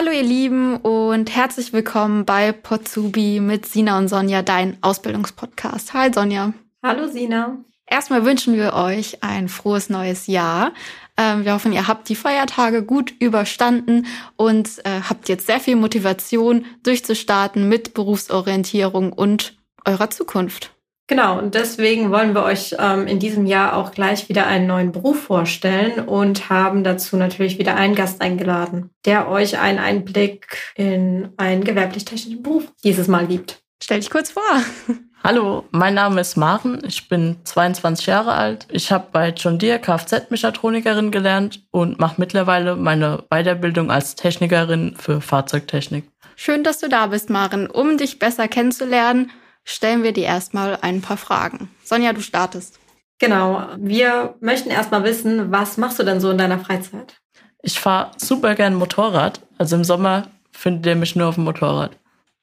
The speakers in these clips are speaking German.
Hallo ihr Lieben und herzlich willkommen bei Potsubi mit Sina und Sonja, dein Ausbildungspodcast. Hi Sonja. Hallo Sina. Erstmal wünschen wir euch ein frohes neues Jahr. Ähm, wir hoffen, ihr habt die Feiertage gut überstanden und äh, habt jetzt sehr viel Motivation durchzustarten mit Berufsorientierung und eurer Zukunft. Genau, und deswegen wollen wir euch ähm, in diesem Jahr auch gleich wieder einen neuen Beruf vorstellen und haben dazu natürlich wieder einen Gast eingeladen, der euch einen Einblick in einen gewerblich-technischen Beruf dieses Mal gibt. Stell dich kurz vor. Hallo, mein Name ist Maren, ich bin 22 Jahre alt. Ich habe bei John Deere Kfz-Mechatronikerin gelernt und mache mittlerweile meine Weiterbildung als Technikerin für Fahrzeugtechnik. Schön, dass du da bist, Maren. Um dich besser kennenzulernen, stellen wir dir erstmal ein paar Fragen. Sonja, du startest. Genau. Wir möchten erstmal wissen, was machst du denn so in deiner Freizeit? Ich fahre super gern Motorrad. Also im Sommer findet ihr mich nur auf dem Motorrad.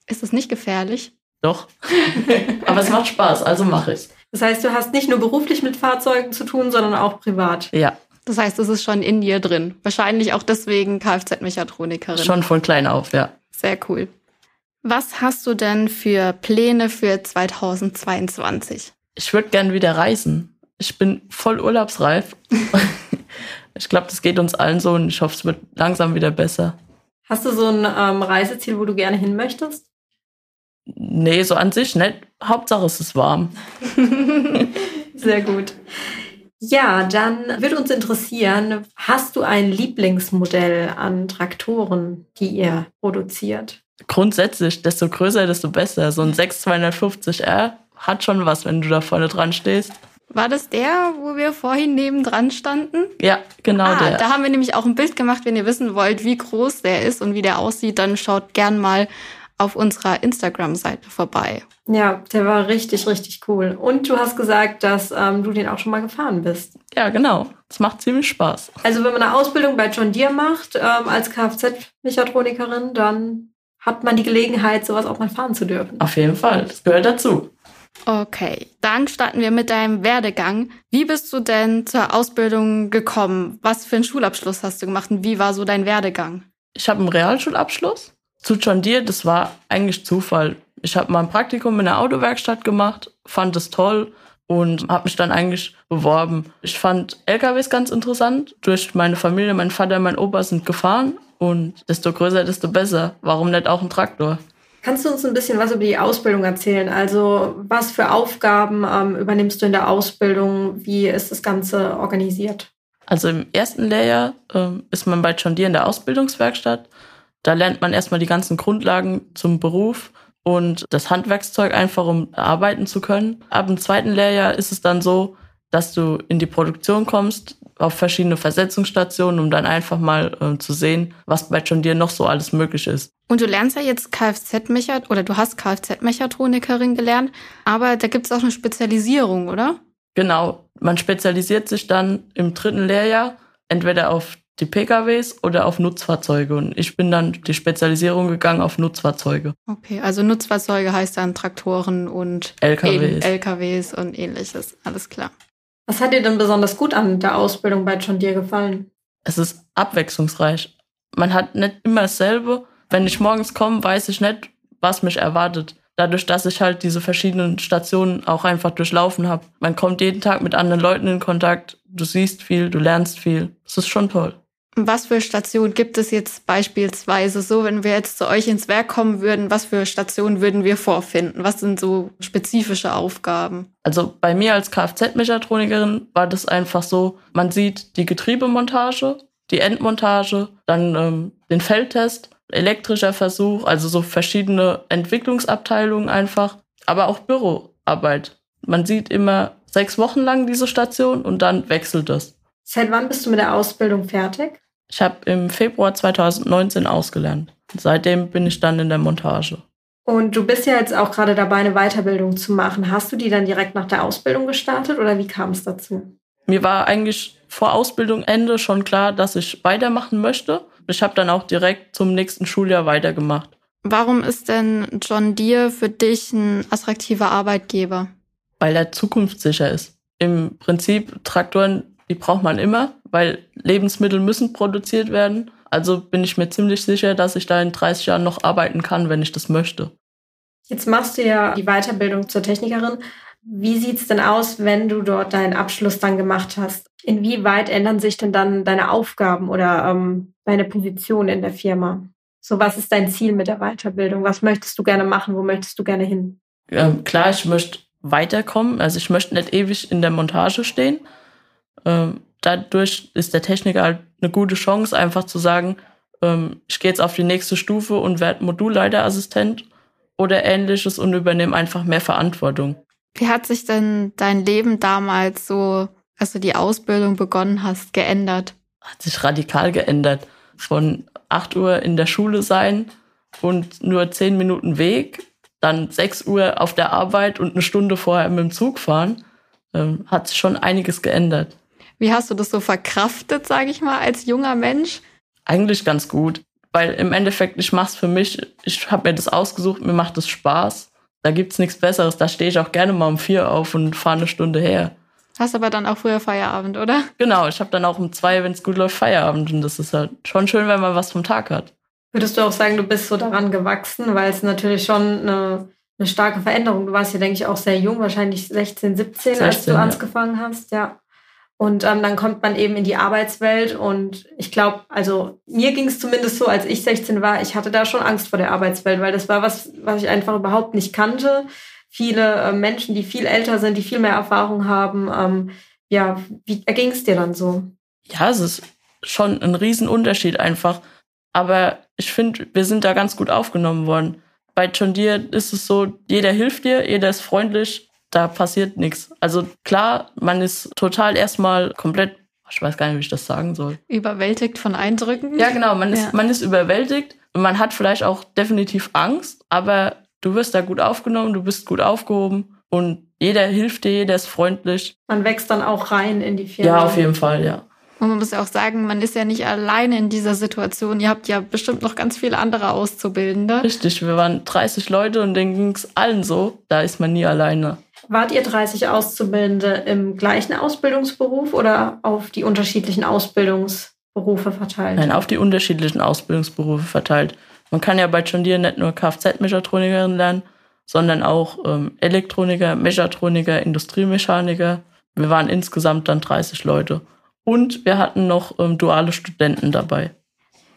Ist das nicht gefährlich? Doch. Aber es macht Spaß, also mache ich. Das heißt, du hast nicht nur beruflich mit Fahrzeugen zu tun, sondern auch privat. Ja. Das heißt, es ist schon in dir drin. Wahrscheinlich auch deswegen Kfz-Mechatronikerin. Schon von klein auf, ja. Sehr cool. Was hast du denn für Pläne für 2022? Ich würde gern wieder reisen. Ich bin voll urlaubsreif. ich glaube, das geht uns allen so und ich hoffe, es wird langsam wieder besser. Hast du so ein ähm, Reiseziel, wo du gerne hin möchtest? Nee, so an sich nicht. Hauptsache es ist warm. Sehr gut. Ja, dann würde uns interessieren, hast du ein Lieblingsmodell an Traktoren, die ihr produziert? Grundsätzlich, desto größer, desto besser. So ein 6250R hat schon was, wenn du da vorne dran stehst. War das der, wo wir vorhin nebendran standen? Ja, genau ah, der. Da haben wir nämlich auch ein Bild gemacht. Wenn ihr wissen wollt, wie groß der ist und wie der aussieht, dann schaut gern mal auf unserer Instagram-Seite vorbei. Ja, der war richtig, richtig cool. Und du hast gesagt, dass ähm, du den auch schon mal gefahren bist. Ja, genau. Es macht ziemlich Spaß. Also wenn man eine Ausbildung bei John Deere macht ähm, als Kfz-Mechatronikerin, dann hat man die Gelegenheit, sowas auch mal fahren zu dürfen. Auf jeden Fall, das gehört dazu. Okay, dann starten wir mit deinem Werdegang. Wie bist du denn zur Ausbildung gekommen? Was für einen Schulabschluss hast du gemacht und wie war so dein Werdegang? Ich habe einen Realschulabschluss. Zu John Deere, das war eigentlich Zufall. Ich habe mal ein Praktikum in der Autowerkstatt gemacht, fand es toll und habe mich dann eigentlich beworben. Ich fand LKWs ganz interessant. Durch meine Familie, mein Vater, mein Opa sind gefahren und desto größer, desto besser. Warum nicht auch ein Traktor? Kannst du uns ein bisschen was über die Ausbildung erzählen? Also was für Aufgaben ähm, übernimmst du in der Ausbildung? Wie ist das Ganze organisiert? Also im ersten Lehrjahr ähm, ist man bei John Deere in der Ausbildungswerkstatt. Da lernt man erstmal die ganzen Grundlagen zum Beruf und das Handwerkszeug einfach, um arbeiten zu können. Ab dem zweiten Lehrjahr ist es dann so, dass du in die Produktion kommst auf verschiedene Versetzungsstationen, um dann einfach mal äh, zu sehen, was bei John Deere noch so alles möglich ist. Und du lernst ja jetzt Kfz-Mechatronikerin oder du hast Kfz-Mechatronikerin gelernt, aber da gibt es auch eine Spezialisierung, oder? Genau. Man spezialisiert sich dann im dritten Lehrjahr entweder auf die PKWs oder auf Nutzfahrzeuge. Und ich bin dann die Spezialisierung gegangen auf Nutzfahrzeuge. Okay, also Nutzfahrzeuge heißt dann Traktoren und LKWs, LKWs und ähnliches. Alles klar. Was hat dir denn besonders gut an der Ausbildung bei John Deere gefallen? Es ist abwechslungsreich. Man hat nicht immer dasselbe. Wenn ich morgens komme, weiß ich nicht, was mich erwartet. Dadurch, dass ich halt diese verschiedenen Stationen auch einfach durchlaufen habe. Man kommt jeden Tag mit anderen Leuten in Kontakt. Du siehst viel, du lernst viel. Das ist schon toll. Was für Stationen gibt es jetzt beispielsweise so, wenn wir jetzt zu euch ins Werk kommen würden, was für Stationen würden wir vorfinden? Was sind so spezifische Aufgaben? Also bei mir als Kfz-Mechatronikerin war das einfach so, man sieht die Getriebemontage, die Endmontage, dann ähm, den Feldtest, elektrischer Versuch, also so verschiedene Entwicklungsabteilungen einfach, aber auch Büroarbeit. Man sieht immer sechs Wochen lang diese Station und dann wechselt es. Seit wann bist du mit der Ausbildung fertig? Ich habe im Februar 2019 ausgelernt. Seitdem bin ich dann in der Montage. Und du bist ja jetzt auch gerade dabei, eine Weiterbildung zu machen. Hast du die dann direkt nach der Ausbildung gestartet oder wie kam es dazu? Mir war eigentlich vor Ausbildung Ende schon klar, dass ich weitermachen möchte. Ich habe dann auch direkt zum nächsten Schuljahr weitergemacht. Warum ist denn John Deere für dich ein attraktiver Arbeitgeber? Weil er zukunftssicher ist. Im Prinzip Traktoren, die braucht man immer weil Lebensmittel müssen produziert werden. Also bin ich mir ziemlich sicher, dass ich da in 30 Jahren noch arbeiten kann, wenn ich das möchte. Jetzt machst du ja die Weiterbildung zur Technikerin. Wie sieht's denn aus, wenn du dort deinen Abschluss dann gemacht hast? Inwieweit ändern sich denn dann deine Aufgaben oder ähm, deine Position in der Firma? So, was ist dein Ziel mit der Weiterbildung? Was möchtest du gerne machen? Wo möchtest du gerne hin? Ähm, klar, ich möchte weiterkommen. Also ich möchte nicht ewig in der Montage stehen. Ähm, dadurch ist der Techniker halt eine gute Chance, einfach zu sagen, ähm, ich gehe jetzt auf die nächste Stufe und werde Modulleiterassistent oder ähnliches und übernehme einfach mehr Verantwortung. Wie hat sich denn dein Leben damals so, als du die Ausbildung begonnen hast, geändert? Hat sich radikal geändert. Von 8 Uhr in der Schule sein und nur 10 Minuten Weg, dann 6 Uhr auf der Arbeit und eine Stunde vorher mit dem Zug fahren, ähm, hat sich schon einiges geändert. Wie hast du das so verkraftet, sage ich mal, als junger Mensch? Eigentlich ganz gut, weil im Endeffekt, ich mache es für mich, ich habe mir das ausgesucht, mir macht es Spaß da gibt es nichts Besseres. Da stehe ich auch gerne mal um vier auf und fahre eine Stunde her. Hast aber dann auch früher Feierabend, oder? Genau, ich habe dann auch um zwei, wenn es gut läuft, Feierabend. Und das ist halt schon schön, wenn man was vom Tag hat. Würdest du auch sagen, du bist so daran gewachsen, weil es natürlich schon eine, eine starke Veränderung. Du warst ja, denke ich, auch sehr jung, wahrscheinlich 16, 17, 16 als du ja. angefangen hast, ja. Und ähm, dann kommt man eben in die Arbeitswelt und ich glaube, also mir ging es zumindest so, als ich 16 war, ich hatte da schon Angst vor der Arbeitswelt, weil das war was, was ich einfach überhaupt nicht kannte. Viele äh, Menschen, die viel älter sind, die viel mehr Erfahrung haben. Ähm, ja, wie erging es dir dann so? Ja, es ist schon ein Riesenunterschied einfach. Aber ich finde, wir sind da ganz gut aufgenommen worden. Bei John Deere ist es so, jeder hilft dir, jeder ist freundlich, da passiert nichts. Also klar, man ist total erstmal komplett, ich weiß gar nicht, wie ich das sagen soll. Überwältigt von Eindrücken? Ja, genau, man ist, ja. man ist überwältigt und man hat vielleicht auch definitiv Angst, aber du wirst da gut aufgenommen, du bist gut aufgehoben und jeder hilft dir, jeder ist freundlich. Man wächst dann auch rein in die Firma. Ja, auf jeden Fall, ja. Und man muss ja auch sagen, man ist ja nicht alleine in dieser Situation. Ihr habt ja bestimmt noch ganz viele andere Auszubildende. Richtig, wir waren 30 Leute und denen ging es allen so. Da ist man nie alleine. Wart ihr 30 Auszubildende im gleichen Ausbildungsberuf oder auf die unterschiedlichen Ausbildungsberufe verteilt? Nein, auf die unterschiedlichen Ausbildungsberufe verteilt. Man kann ja bei John Deere nicht nur Kfz-Mechatronikerin lernen, sondern auch ähm, Elektroniker, Mechatroniker, Industriemechaniker. Wir waren insgesamt dann 30 Leute. Und wir hatten noch ähm, duale Studenten dabei.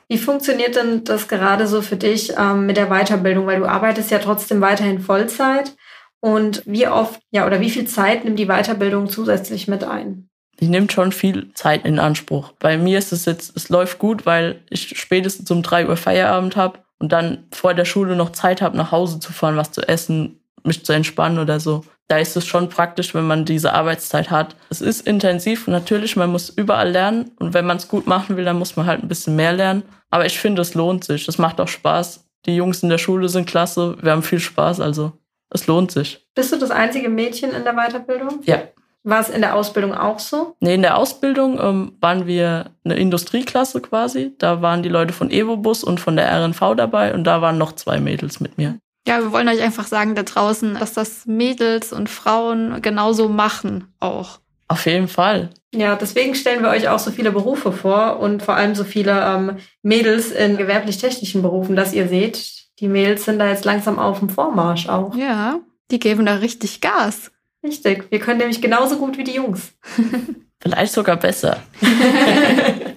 Wie funktioniert denn das gerade so für dich ähm, mit der Weiterbildung? Weil du arbeitest ja trotzdem weiterhin Vollzeit. Und wie oft, ja, oder wie viel Zeit nimmt die Weiterbildung zusätzlich mit ein? Die nimmt schon viel Zeit in Anspruch. Bei mir ist es jetzt, es läuft gut, weil ich spätestens um drei Uhr Feierabend habe und dann vor der Schule noch Zeit habe, nach Hause zu fahren, was zu essen, mich zu entspannen oder so da ist es schon praktisch, wenn man diese Arbeitszeit hat. Es ist intensiv, natürlich, man muss überall lernen und wenn man es gut machen will, dann muss man halt ein bisschen mehr lernen. Aber ich finde, es lohnt sich. Es macht auch Spaß. Die Jungs in der Schule sind klasse, wir haben viel Spaß, also es lohnt sich. Bist du das einzige Mädchen in der Weiterbildung? Ja. War es in der Ausbildung auch so? Nee, in der Ausbildung ähm, waren wir eine Industrieklasse quasi. Da waren die Leute von Evobus und von der RNV dabei und da waren noch zwei Mädels mit mir. Ja, wir wollen euch einfach sagen da draußen, dass das Mädels und Frauen genauso machen auch. Auf jeden Fall. Ja, deswegen stellen wir euch auch so viele Berufe vor und vor allem so viele ähm, Mädels in gewerblich-technischen Berufen, dass ihr seht, die Mädels sind da jetzt langsam auf dem Vormarsch auch. Ja, die geben da richtig Gas. Richtig, wir können nämlich genauso gut wie die Jungs. Vielleicht sogar besser.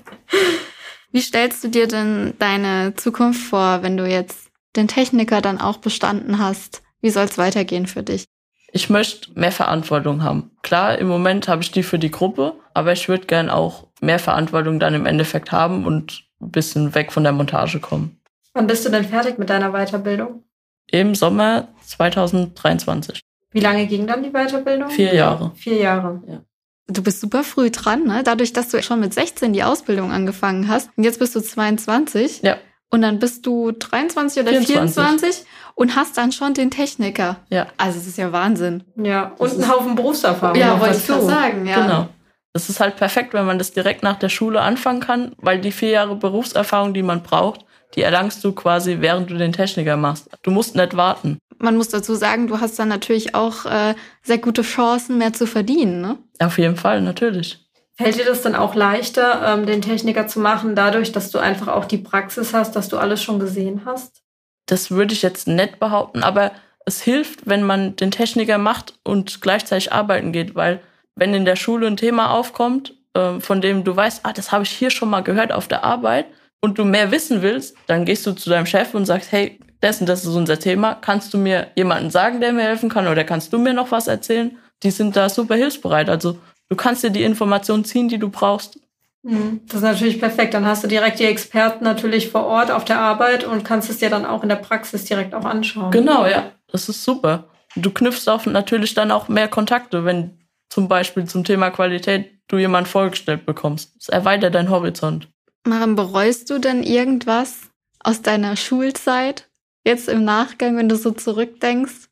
wie stellst du dir denn deine Zukunft vor, wenn du jetzt den Techniker dann auch bestanden hast, wie soll es weitergehen für dich? Ich möchte mehr Verantwortung haben. Klar, im Moment habe ich die für die Gruppe, aber ich würde gern auch mehr Verantwortung dann im Endeffekt haben und ein bisschen weg von der Montage kommen. Wann bist du denn fertig mit deiner Weiterbildung? Im Sommer 2023. Wie lange ging dann die Weiterbildung? Vier Jahre. Vier Jahre. Ja. Du bist super früh dran, ne? Dadurch, dass du schon mit 16 die Ausbildung angefangen hast und jetzt bist du 22. Ja. Und dann bist du 23 oder 24, 24 und hast dann schon den Techniker. Ja. Also es ist ja Wahnsinn. Ja, und einen Haufen Berufserfahrung. Ja, wollte ich gerade sagen, ja. Genau. Das ist halt perfekt, wenn man das direkt nach der Schule anfangen kann, weil die vier Jahre Berufserfahrung, die man braucht, die erlangst du quasi, während du den Techniker machst. Du musst nicht warten. Man muss dazu sagen, du hast dann natürlich auch äh, sehr gute Chancen, mehr zu verdienen, ne? Auf jeden Fall, natürlich. Fällt dir das dann auch leichter, ähm, den Techniker zu machen, dadurch, dass du einfach auch die Praxis hast, dass du alles schon gesehen hast? Das würde ich jetzt nicht behaupten, aber es hilft, wenn man den Techniker macht und gleichzeitig arbeiten geht, weil wenn in der Schule ein Thema aufkommt, äh, von dem du weißt, ah, das habe ich hier schon mal gehört auf der Arbeit und du mehr wissen willst, dann gehst du zu deinem Chef und sagst, hey, das und das ist unser Thema, kannst du mir jemanden sagen, der mir helfen kann oder kannst du mir noch was erzählen? Die sind da super hilfsbereit. Also Du kannst dir die Informationen ziehen, die du brauchst. Mhm. Das ist natürlich perfekt. Dann hast du direkt die Experten natürlich vor Ort auf der Arbeit und kannst es dir dann auch in der Praxis direkt auch anschauen. Genau, ja. Das ist super. Du knüpfst auch natürlich dann auch mehr Kontakte, wenn zum Beispiel zum Thema Qualität du jemand vorgestellt bekommst. Das erweitert deinen Horizont. Maren, bereust du denn irgendwas aus deiner Schulzeit jetzt im Nachgang, wenn du so zurückdenkst?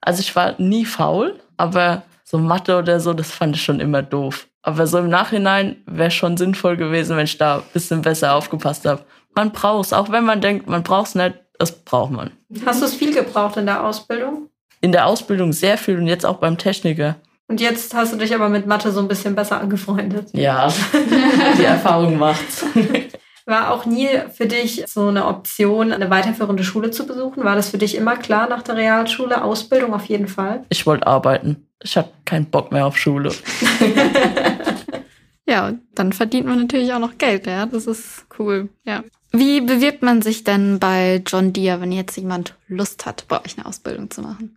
Also ich war nie faul, aber so Mathe oder so, das fand ich schon immer doof. Aber so im Nachhinein wäre schon sinnvoll gewesen, wenn ich da ein bisschen besser aufgepasst habe. Man braucht es, auch wenn man denkt, man braucht es nicht, das braucht man. Hast du es viel gebraucht in der Ausbildung? In der Ausbildung sehr viel und jetzt auch beim Techniker. Und jetzt hast du dich aber mit Mathe so ein bisschen besser angefreundet. Ja, die Erfahrung macht's. War auch nie für dich so eine Option, eine weiterführende Schule zu besuchen? War das für dich immer klar nach der Realschule? Ausbildung auf jeden Fall? Ich wollte arbeiten. Ich habe keinen Bock mehr auf Schule. ja, dann verdient man natürlich auch noch Geld, ja. Das ist cool, ja. Wie bewirbt man sich denn bei John Deere, wenn jetzt jemand Lust hat, bei euch eine Ausbildung zu machen?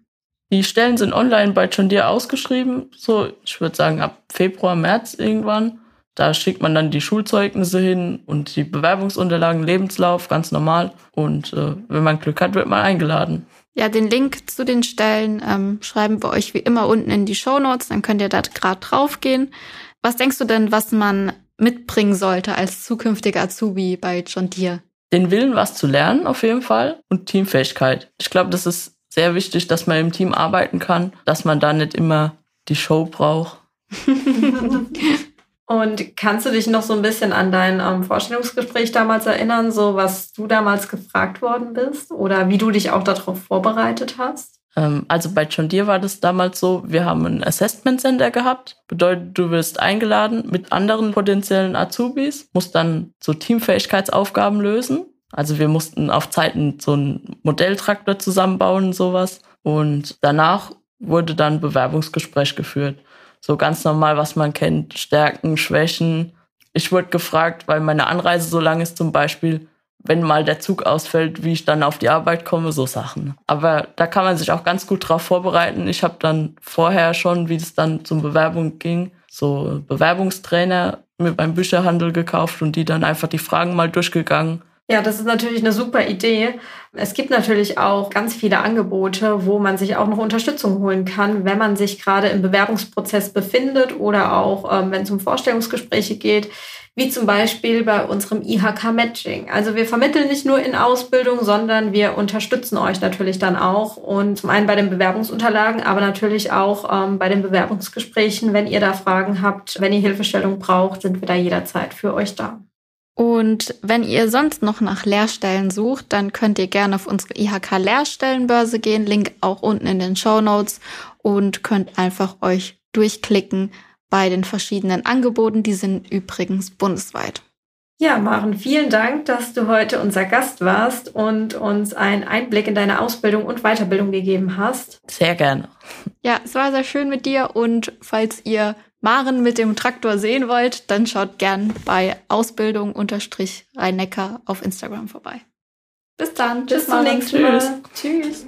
Die Stellen sind online bei John Deere ausgeschrieben. So, ich würde sagen, ab Februar, März irgendwann. Da schickt man dann die Schulzeugnisse hin und die Bewerbungsunterlagen, Lebenslauf, ganz normal. Und äh, wenn man Glück hat, wird man eingeladen. Ja, den Link zu den Stellen ähm, schreiben wir euch wie immer unten in die Show Notes. Dann könnt ihr da gerade drauf gehen. Was denkst du denn, was man mitbringen sollte als zukünftiger Azubi bei John Deere? Den Willen, was zu lernen, auf jeden Fall. Und Teamfähigkeit. Ich glaube, das ist sehr wichtig, dass man im Team arbeiten kann, dass man da nicht immer die Show braucht. Und kannst du dich noch so ein bisschen an dein ähm, Vorstellungsgespräch damals erinnern, so was du damals gefragt worden bist oder wie du dich auch darauf vorbereitet hast? Ähm, also bei John Deere war das damals so, wir haben ein Assessment Center gehabt. Bedeutet, du wirst eingeladen mit anderen potenziellen Azubis, musst dann so Teamfähigkeitsaufgaben lösen. Also wir mussten auf Zeiten so einen Modelltraktor zusammenbauen und sowas. Und danach wurde dann Bewerbungsgespräch geführt. So ganz normal, was man kennt, Stärken, Schwächen. Ich wurde gefragt, weil meine Anreise so lang ist zum Beispiel, wenn mal der Zug ausfällt, wie ich dann auf die Arbeit komme, so Sachen. Aber da kann man sich auch ganz gut drauf vorbereiten. Ich habe dann vorher schon, wie es dann zum Bewerbung ging, so Bewerbungstrainer mit meinem Bücherhandel gekauft und die dann einfach die Fragen mal durchgegangen ja, das ist natürlich eine super Idee. Es gibt natürlich auch ganz viele Angebote, wo man sich auch noch Unterstützung holen kann, wenn man sich gerade im Bewerbungsprozess befindet oder auch ähm, wenn es um Vorstellungsgespräche geht, wie zum Beispiel bei unserem IHK Matching. Also wir vermitteln nicht nur in Ausbildung, sondern wir unterstützen euch natürlich dann auch und zum einen bei den Bewerbungsunterlagen, aber natürlich auch ähm, bei den Bewerbungsgesprächen. Wenn ihr da Fragen habt, wenn ihr Hilfestellung braucht, sind wir da jederzeit für euch da. Und wenn ihr sonst noch nach Lehrstellen sucht, dann könnt ihr gerne auf unsere IHK Lehrstellenbörse gehen, Link auch unten in den Show Notes und könnt einfach euch durchklicken bei den verschiedenen Angeboten. Die sind übrigens bundesweit. Ja, Maren, vielen Dank, dass du heute unser Gast warst und uns einen Einblick in deine Ausbildung und Weiterbildung gegeben hast. Sehr gerne. Ja, es war sehr schön mit dir und falls ihr Maren mit dem Traktor sehen wollt, dann schaut gern bei Ausbildung unterstrich Rhein-Neckar auf Instagram vorbei. Bis dann. Bis zum nächsten Mal. Tschüss. Tschüss.